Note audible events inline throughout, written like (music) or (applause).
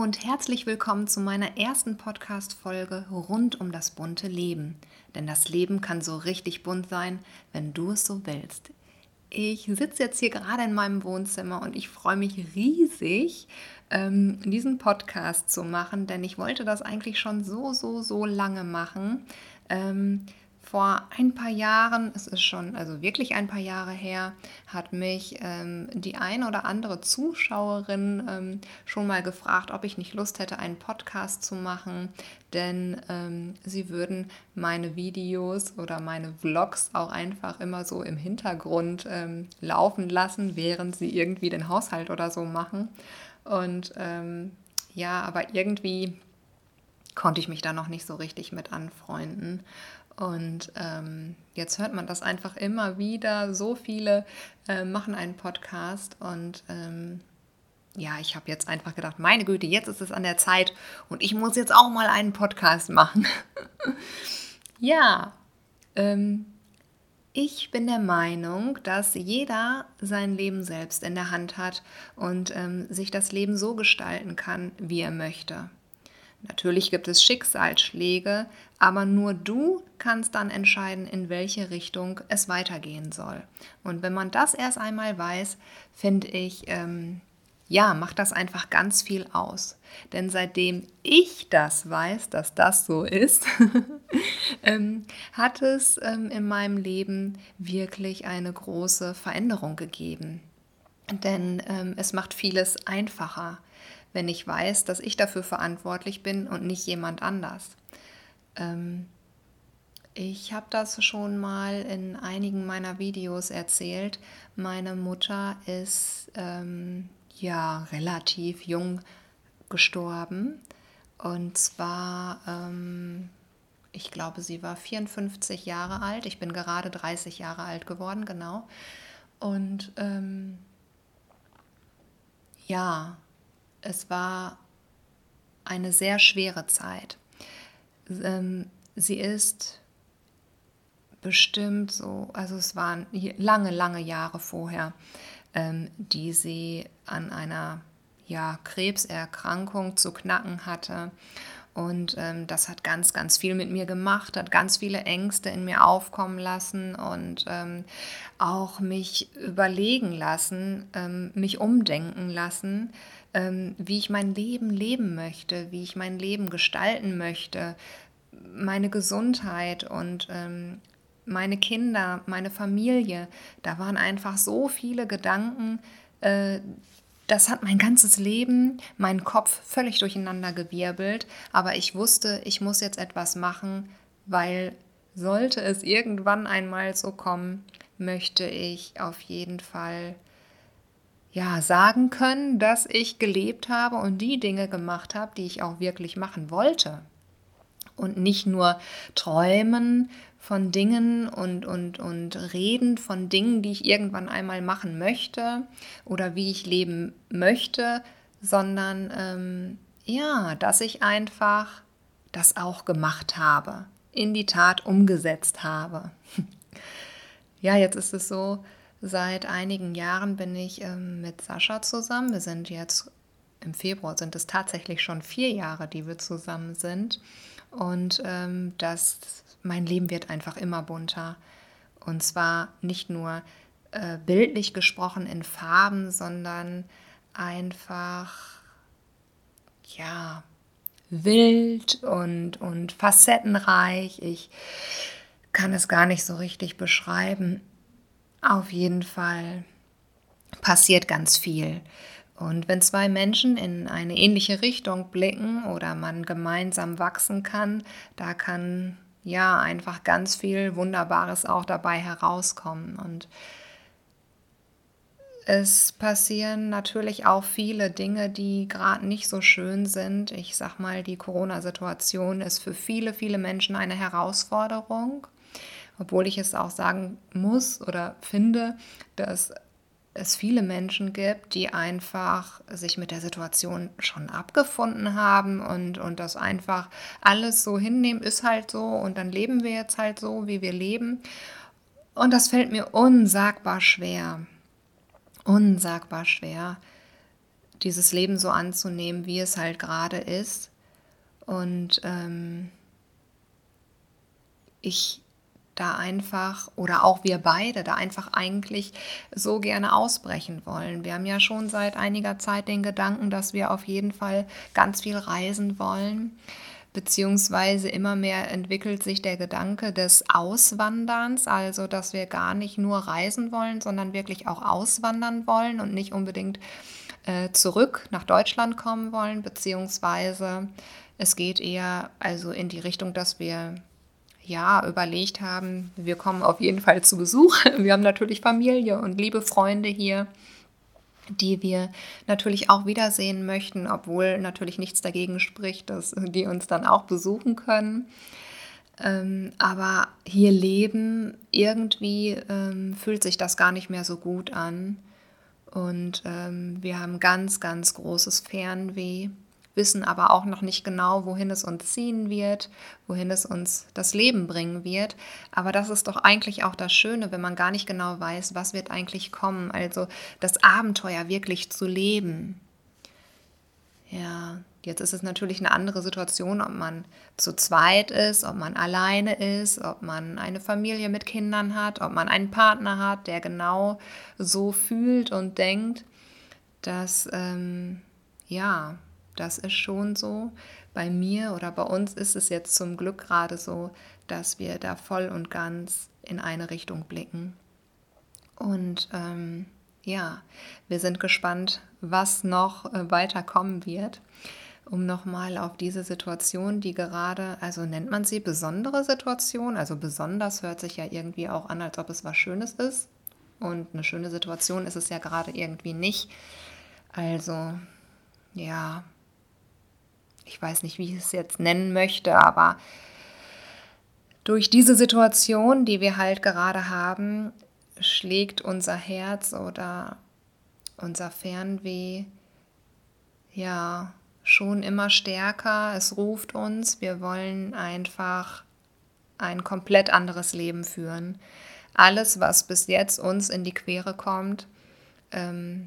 Und herzlich willkommen zu meiner ersten Podcast-Folge rund um das bunte Leben. Denn das Leben kann so richtig bunt sein, wenn du es so willst. Ich sitze jetzt hier gerade in meinem Wohnzimmer und ich freue mich riesig, ähm, diesen Podcast zu machen, denn ich wollte das eigentlich schon so, so, so lange machen. Vor ein paar Jahren, es ist schon also wirklich ein paar Jahre her, hat mich ähm, die ein oder andere Zuschauerin ähm, schon mal gefragt, ob ich nicht Lust hätte, einen Podcast zu machen, denn ähm, sie würden meine Videos oder meine Vlogs auch einfach immer so im Hintergrund ähm, laufen lassen, während sie irgendwie den Haushalt oder so machen. Und ähm, ja, aber irgendwie konnte ich mich da noch nicht so richtig mit anfreunden. Und ähm, jetzt hört man das einfach immer wieder. So viele äh, machen einen Podcast und ähm, ja, ich habe jetzt einfach gedacht, meine Güte, jetzt ist es an der Zeit und ich muss jetzt auch mal einen Podcast machen. (laughs) ja, ähm, ich bin der Meinung, dass jeder sein Leben selbst in der Hand hat und ähm, sich das Leben so gestalten kann, wie er möchte. Natürlich gibt es Schicksalsschläge, aber nur du kannst dann entscheiden, in welche Richtung es weitergehen soll. Und wenn man das erst einmal weiß, finde ich, ähm, ja, macht das einfach ganz viel aus. Denn seitdem ich das weiß, dass das so ist, (laughs) ähm, hat es ähm, in meinem Leben wirklich eine große Veränderung gegeben. Denn ähm, es macht vieles einfacher wenn ich weiß, dass ich dafür verantwortlich bin und nicht jemand anders. Ähm, ich habe das schon mal in einigen meiner Videos erzählt. Meine Mutter ist ähm, ja relativ jung gestorben. Und zwar, ähm, ich glaube, sie war 54 Jahre alt. Ich bin gerade 30 Jahre alt geworden, genau. Und ähm, ja, es war eine sehr schwere Zeit. Ähm, sie ist bestimmt so, also es waren lange, lange Jahre vorher, ähm, die sie an einer ja, Krebserkrankung zu knacken hatte. Und ähm, das hat ganz, ganz viel mit mir gemacht, hat ganz viele Ängste in mir aufkommen lassen und ähm, auch mich überlegen lassen, ähm, mich umdenken lassen, ähm, wie ich mein Leben leben möchte, wie ich mein Leben gestalten möchte, meine Gesundheit und ähm, meine Kinder, meine Familie. Da waren einfach so viele Gedanken. Äh, das hat mein ganzes Leben, meinen Kopf völlig durcheinander gewirbelt. Aber ich wusste, ich muss jetzt etwas machen, weil sollte es irgendwann einmal so kommen, möchte ich auf jeden Fall ja, sagen können, dass ich gelebt habe und die Dinge gemacht habe, die ich auch wirklich machen wollte. Und nicht nur träumen von Dingen und, und, und reden von Dingen, die ich irgendwann einmal machen möchte oder wie ich leben möchte, sondern ähm, ja, dass ich einfach das auch gemacht habe, in die Tat umgesetzt habe. (laughs) ja, jetzt ist es so, Seit einigen Jahren bin ich ähm, mit Sascha zusammen. Wir sind jetzt im Februar, sind es tatsächlich schon vier Jahre, die wir zusammen sind. Und ähm, das, mein Leben wird einfach immer bunter. Und zwar nicht nur äh, bildlich gesprochen in Farben, sondern einfach, ja, wild und, und facettenreich. Ich kann es gar nicht so richtig beschreiben. Auf jeden Fall passiert ganz viel. Und wenn zwei Menschen in eine ähnliche Richtung blicken oder man gemeinsam wachsen kann, da kann ja einfach ganz viel Wunderbares auch dabei herauskommen. Und es passieren natürlich auch viele Dinge, die gerade nicht so schön sind. Ich sag mal, die Corona-Situation ist für viele, viele Menschen eine Herausforderung obwohl ich es auch sagen muss oder finde, dass es viele Menschen gibt, die einfach sich mit der Situation schon abgefunden haben und, und das einfach alles so hinnehmen, ist halt so und dann leben wir jetzt halt so, wie wir leben. Und das fällt mir unsagbar schwer, unsagbar schwer, dieses Leben so anzunehmen, wie es halt gerade ist. Und ähm, ich da einfach oder auch wir beide da einfach eigentlich so gerne ausbrechen wollen. Wir haben ja schon seit einiger Zeit den Gedanken, dass wir auf jeden Fall ganz viel reisen wollen beziehungsweise immer mehr entwickelt sich der Gedanke des Auswanderns, also dass wir gar nicht nur reisen wollen, sondern wirklich auch auswandern wollen und nicht unbedingt äh, zurück nach Deutschland kommen wollen, beziehungsweise es geht eher also in die Richtung, dass wir ja überlegt haben, wir kommen auf jeden Fall zu Besuch. (laughs) Wir haben natürlich Familie und liebe Freunde hier die wir natürlich auch wiedersehen möchten, obwohl natürlich nichts dagegen spricht, dass die uns dann auch besuchen können. Ähm, aber hier leben, irgendwie ähm, fühlt sich das gar nicht mehr so gut an. Und ähm, wir haben ganz, ganz großes Fernweh wissen aber auch noch nicht genau, wohin es uns ziehen wird, wohin es uns das Leben bringen wird. Aber das ist doch eigentlich auch das Schöne, wenn man gar nicht genau weiß, was wird eigentlich kommen. Also das Abenteuer wirklich zu leben. Ja, jetzt ist es natürlich eine andere Situation, ob man zu zweit ist, ob man alleine ist, ob man eine Familie mit Kindern hat, ob man einen Partner hat, der genau so fühlt und denkt, dass ähm, ja, das ist schon so. Bei mir oder bei uns ist es jetzt zum Glück gerade so, dass wir da voll und ganz in eine Richtung blicken. Und ähm, ja, wir sind gespannt, was noch äh, weiter kommen wird. Um nochmal auf diese Situation, die gerade, also nennt man sie besondere Situation, also besonders hört sich ja irgendwie auch an, als ob es was Schönes ist. Und eine schöne Situation ist es ja gerade irgendwie nicht. Also ja, ich weiß nicht, wie ich es jetzt nennen möchte, aber durch diese Situation, die wir halt gerade haben, schlägt unser Herz oder unser Fernweh ja schon immer stärker. Es ruft uns, wir wollen einfach ein komplett anderes Leben führen. Alles, was bis jetzt uns in die Quere kommt, ähm,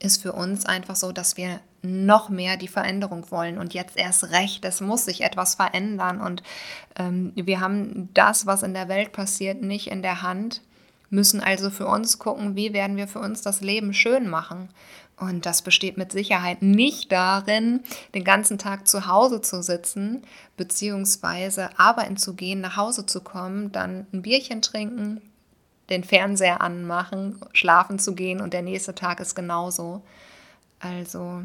ist für uns einfach so, dass wir noch mehr die Veränderung wollen und jetzt erst recht, es muss sich etwas verändern und ähm, wir haben das, was in der Welt passiert, nicht in der Hand, müssen also für uns gucken, wie werden wir für uns das Leben schön machen. Und das besteht mit Sicherheit nicht darin, den ganzen Tag zu Hause zu sitzen, beziehungsweise arbeiten zu gehen, nach Hause zu kommen, dann ein Bierchen trinken, den Fernseher anmachen, schlafen zu gehen und der nächste Tag ist genauso. Also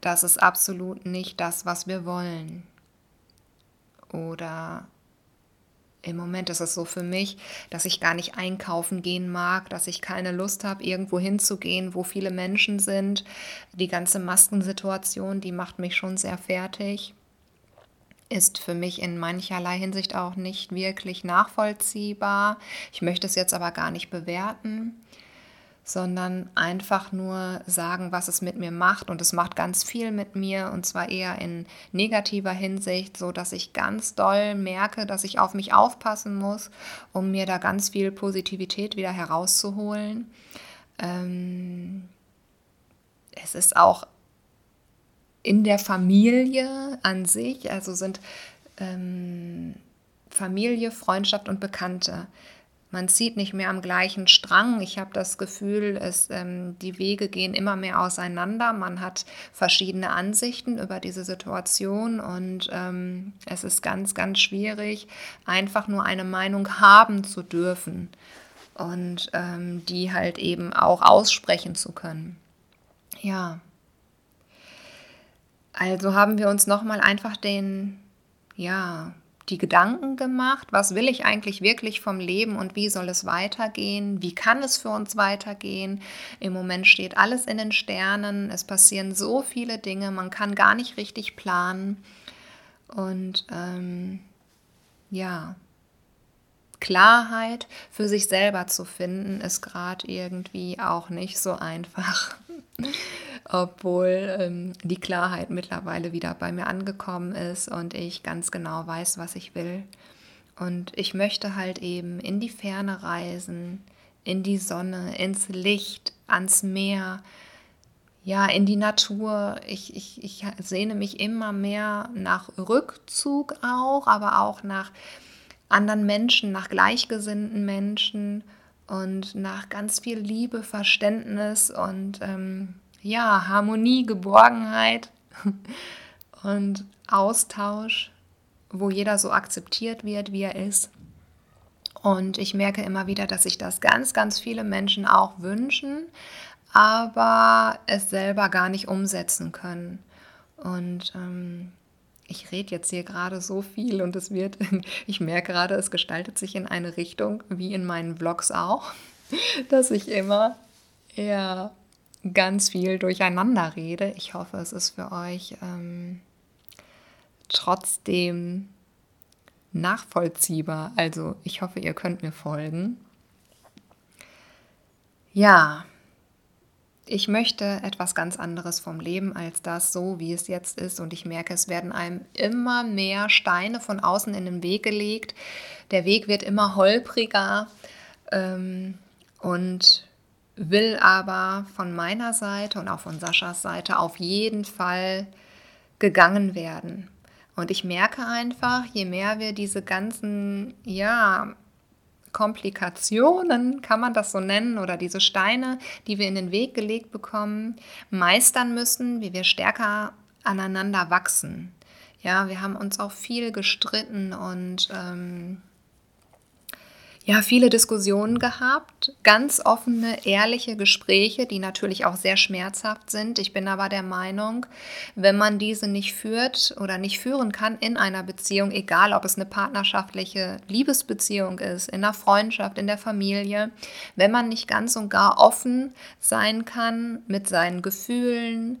das ist absolut nicht das, was wir wollen. Oder im Moment ist es so für mich, dass ich gar nicht einkaufen gehen mag, dass ich keine Lust habe, irgendwo hinzugehen, wo viele Menschen sind. Die ganze Maskensituation, die macht mich schon sehr fertig. Ist für mich in mancherlei Hinsicht auch nicht wirklich nachvollziehbar. Ich möchte es jetzt aber gar nicht bewerten sondern einfach nur sagen, was es mit mir macht. Und es macht ganz viel mit mir und zwar eher in negativer Hinsicht, so dass ich ganz doll merke, dass ich auf mich aufpassen muss, um mir da ganz viel Positivität wieder herauszuholen. Ähm, es ist auch in der Familie an sich, also sind ähm, Familie, Freundschaft und Bekannte man zieht nicht mehr am gleichen Strang. Ich habe das Gefühl, es, ähm, die Wege gehen immer mehr auseinander. Man hat verschiedene Ansichten über diese Situation und ähm, es ist ganz, ganz schwierig, einfach nur eine Meinung haben zu dürfen und ähm, die halt eben auch aussprechen zu können. Ja. Also haben wir uns nochmal einfach den, ja, die Gedanken gemacht, was will ich eigentlich wirklich vom Leben und wie soll es weitergehen, wie kann es für uns weitergehen. Im Moment steht alles in den Sternen, es passieren so viele Dinge, man kann gar nicht richtig planen. Und ähm, ja, Klarheit für sich selber zu finden, ist gerade irgendwie auch nicht so einfach obwohl ähm, die Klarheit mittlerweile wieder bei mir angekommen ist und ich ganz genau weiß, was ich will. Und ich möchte halt eben in die Ferne reisen, in die Sonne, ins Licht, ans Meer. ja, in die Natur. Ich, ich, ich sehne mich immer mehr nach Rückzug auch, aber auch nach anderen Menschen, nach gleichgesinnten Menschen und nach ganz viel Liebe, Verständnis und ähm, ja, Harmonie, Geborgenheit (laughs) und Austausch, wo jeder so akzeptiert wird, wie er ist. Und ich merke immer wieder, dass sich das ganz, ganz viele Menschen auch wünschen, aber es selber gar nicht umsetzen können. Und ähm, ich rede jetzt hier gerade so viel und es wird, (laughs) ich merke gerade, es gestaltet sich in eine Richtung, wie in meinen Vlogs auch, (laughs) dass ich immer ja, ganz viel durcheinander rede. Ich hoffe, es ist für euch ähm, trotzdem nachvollziehbar. Also ich hoffe, ihr könnt mir folgen. Ja, ich möchte etwas ganz anderes vom Leben als das so, wie es jetzt ist. Und ich merke, es werden einem immer mehr Steine von außen in den Weg gelegt. Der Weg wird immer holpriger ähm, und will aber von meiner Seite und auch von Saschas Seite auf jeden Fall gegangen werden. Und ich merke einfach, je mehr wir diese ganzen, ja, Komplikationen, kann man das so nennen, oder diese Steine, die wir in den Weg gelegt bekommen, meistern müssen, wie wir stärker aneinander wachsen. Ja, wir haben uns auch viel gestritten und ähm, ja, viele Diskussionen gehabt, ganz offene, ehrliche Gespräche, die natürlich auch sehr schmerzhaft sind. Ich bin aber der Meinung, wenn man diese nicht führt oder nicht führen kann in einer Beziehung, egal ob es eine partnerschaftliche Liebesbeziehung ist, in der Freundschaft, in der Familie, wenn man nicht ganz und gar offen sein kann mit seinen Gefühlen,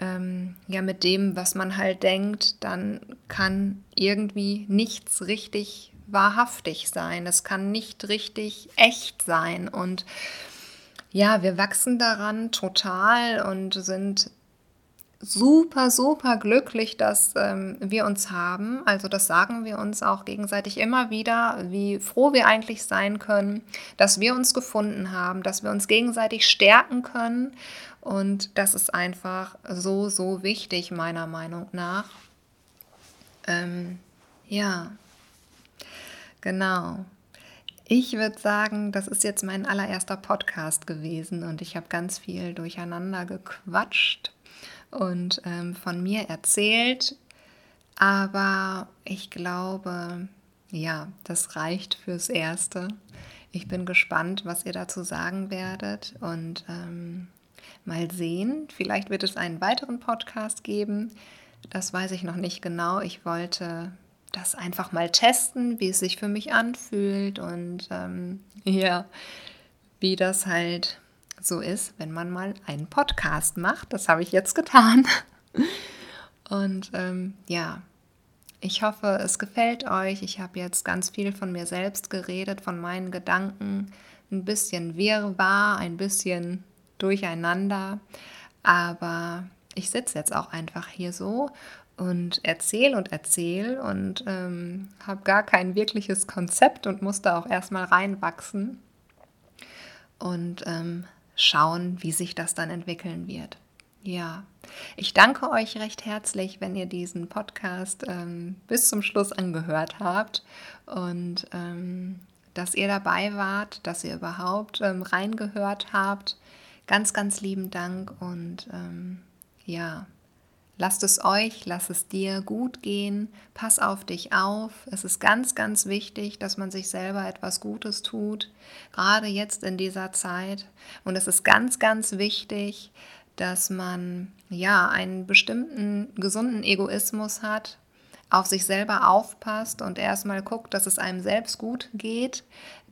ähm, ja, mit dem, was man halt denkt, dann kann irgendwie nichts richtig wahrhaftig sein. Es kann nicht richtig echt sein. Und ja, wir wachsen daran total und sind super, super glücklich, dass ähm, wir uns haben. Also das sagen wir uns auch gegenseitig immer wieder, wie froh wir eigentlich sein können, dass wir uns gefunden haben, dass wir uns gegenseitig stärken können. Und das ist einfach so, so wichtig, meiner Meinung nach. Ähm, ja, Genau. Ich würde sagen, das ist jetzt mein allererster Podcast gewesen und ich habe ganz viel durcheinander gequatscht und ähm, von mir erzählt. Aber ich glaube, ja, das reicht fürs Erste. Ich bin gespannt, was ihr dazu sagen werdet und ähm, mal sehen. Vielleicht wird es einen weiteren Podcast geben. Das weiß ich noch nicht genau. Ich wollte das einfach mal testen, wie es sich für mich anfühlt und ähm, (laughs) ja, wie das halt so ist, wenn man mal einen Podcast macht. Das habe ich jetzt getan. (laughs) Und ähm, ja, ich hoffe, es gefällt euch. Ich habe jetzt ganz viel von mir selbst geredet, von meinen Gedanken, ein bisschen wirrwarr, ein bisschen durcheinander. Aber ich sitze jetzt auch einfach hier so und erzähle und erzähle und ähm, habe gar kein wirkliches Konzept und musste auch erstmal reinwachsen und ähm, schauen, wie sich das dann entwickeln wird. Ja, ich danke euch recht herzlich, wenn ihr diesen Podcast ähm, bis zum Schluss angehört habt und ähm, dass ihr dabei wart, dass ihr überhaupt ähm, reingehört habt. Ganz, ganz lieben Dank und ähm, ja, Lasst es euch, lass es dir gut gehen, pass auf dich auf. Es ist ganz, ganz wichtig, dass man sich selber etwas Gutes tut, gerade jetzt in dieser Zeit. Und es ist ganz, ganz wichtig, dass man ja einen bestimmten gesunden Egoismus hat, auf sich selber aufpasst und erstmal guckt, dass es einem selbst gut geht.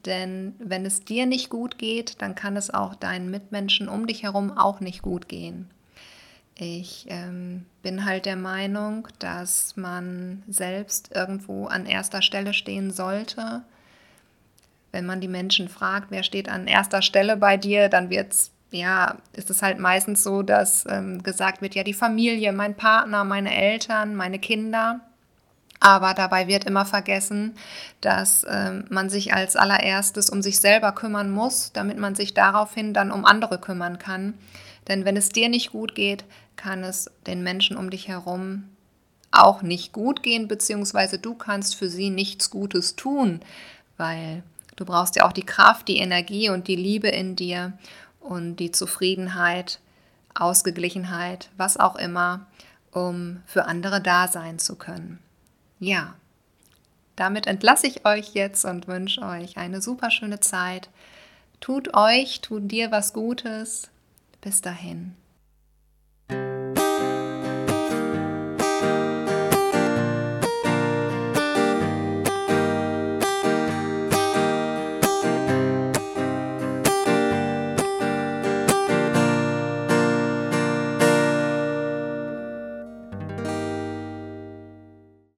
Denn wenn es dir nicht gut geht, dann kann es auch deinen Mitmenschen um dich herum auch nicht gut gehen. Ich ähm, bin halt der Meinung, dass man selbst irgendwo an erster Stelle stehen sollte. Wenn man die Menschen fragt, wer steht an erster Stelle bei dir, dann wird's, ja, ist es halt meistens so, dass ähm, gesagt wird, ja, die Familie, mein Partner, meine Eltern, meine Kinder. Aber dabei wird immer vergessen, dass ähm, man sich als allererstes um sich selber kümmern muss, damit man sich daraufhin dann um andere kümmern kann. Denn wenn es dir nicht gut geht, kann es den Menschen um dich herum auch nicht gut gehen, beziehungsweise du kannst für sie nichts Gutes tun, weil du brauchst ja auch die Kraft, die Energie und die Liebe in dir und die Zufriedenheit, Ausgeglichenheit, was auch immer, um für andere da sein zu können. Ja, damit entlasse ich euch jetzt und wünsche euch eine super schöne Zeit. Tut euch, tut dir was Gutes. Bis dahin.